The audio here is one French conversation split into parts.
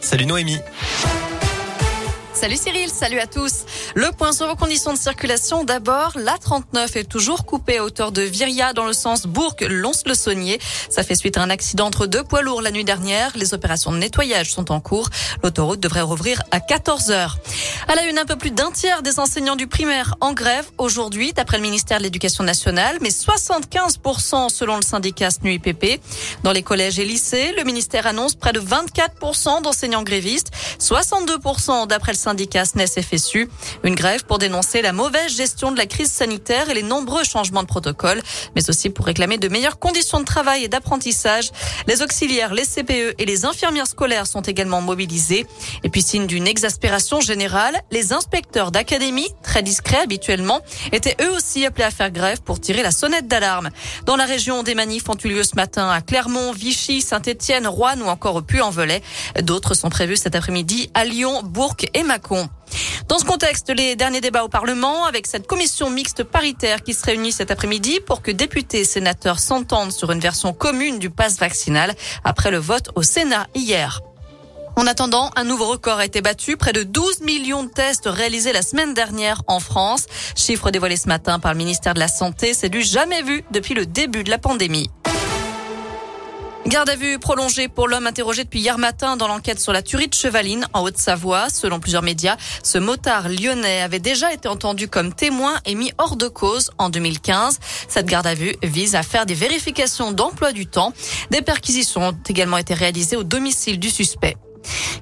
Salut Noémie. Salut Cyril, salut à tous. Le point sur vos conditions de circulation. D'abord, la 39 est toujours coupée à hauteur de Viria dans le sens Bourg-Lons-le-Saunier. Ça fait suite à un accident entre deux poids lourds la nuit dernière. Les opérations de nettoyage sont en cours. L'autoroute devrait rouvrir à 14 heures. À la une, un peu plus d'un tiers des enseignants du primaire en grève aujourd'hui, d'après le ministère de l'Éducation nationale, mais 75% selon le syndicat SNUIPP. Dans les collèges et lycées, le ministère annonce près de 24% d'enseignants grévistes, 62% d'après le syndicat SNES-FSU. Une grève pour dénoncer la mauvaise gestion de la crise sanitaire et les nombreux changements de protocole, mais aussi pour réclamer de meilleures conditions de travail et d'apprentissage. Les auxiliaires, les CPE et les infirmières scolaires sont également mobilisés. Et puis, signe d'une exaspération générale, les inspecteurs d'académie, très discrets habituellement, étaient eux aussi appelés à faire grève pour tirer la sonnette d'alarme. Dans la région, des manifs ont eu lieu ce matin à Clermont, Vichy, Saint-Étienne, Rouen ou encore au Puy-en-Velay. D'autres sont prévus cet après-midi à Lyon, Bourg et Dans ce contexte, les derniers débats au Parlement avec cette commission mixte paritaire qui se réunit cet après-midi pour que députés et sénateurs s'entendent sur une version commune du pass vaccinal après le vote au Sénat hier. En attendant, un nouveau record a été battu, près de 12 millions de tests réalisés la semaine dernière en France. Chiffre dévoilé ce matin par le ministère de la Santé, c'est du jamais vu depuis le début de la pandémie. Garde à vue prolongée pour l'homme interrogé depuis hier matin dans l'enquête sur la tuerie de Chevaline en Haute-Savoie. Selon plusieurs médias, ce motard lyonnais avait déjà été entendu comme témoin et mis hors de cause en 2015. Cette garde à vue vise à faire des vérifications d'emploi du temps. Des perquisitions ont également été réalisées au domicile du suspect.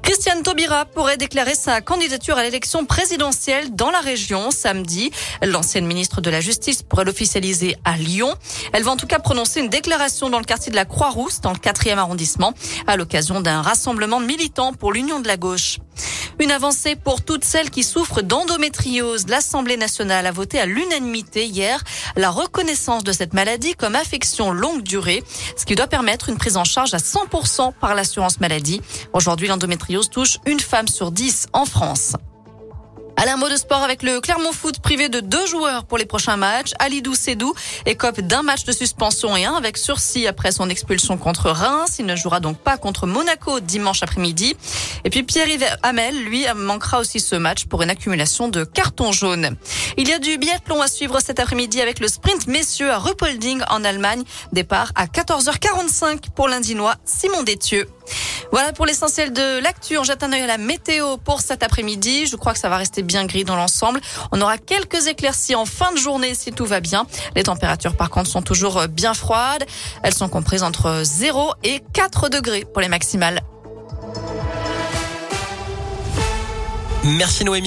Christiane Taubira pourrait déclarer sa candidature à l'élection présidentielle dans la région samedi. L'ancienne ministre de la Justice pourrait l'officialiser à Lyon. Elle va en tout cas prononcer une déclaration dans le quartier de la Croix-Rousse, dans le 4e arrondissement, à l'occasion d'un rassemblement de militants pour l'Union de la gauche. Une avancée pour toutes celles qui souffrent d'endométriose. L'Assemblée nationale a voté à l'unanimité hier la reconnaissance de cette maladie comme affection longue durée, ce qui doit permettre une prise en charge à 100% par l'assurance maladie. Aujourd'hui, l'endométriose touche une femme sur dix en France. Allez, un mot de sport avec le Clermont Foot privé de deux joueurs pour les prochains matchs. Alidou Sedou écope d'un match de suspension et un avec sursis après son expulsion contre Reims. Il ne jouera donc pas contre Monaco dimanche après-midi. Et puis Pierre-Yves Hamel, lui, manquera aussi ce match pour une accumulation de cartons jaunes. Il y a du biathlon à suivre cet après-midi avec le sprint messieurs à Ruppolding en Allemagne. Départ à 14h45 pour l'Indinois Simon Détieux. Voilà pour l'essentiel de l'actu. On jette un œil à la météo pour cet après-midi. Je crois que ça va rester bien gris dans l'ensemble. On aura quelques éclaircies en fin de journée si tout va bien. Les températures par contre sont toujours bien froides. Elles sont comprises entre 0 et 4 degrés pour les maximales. Merci Noémie.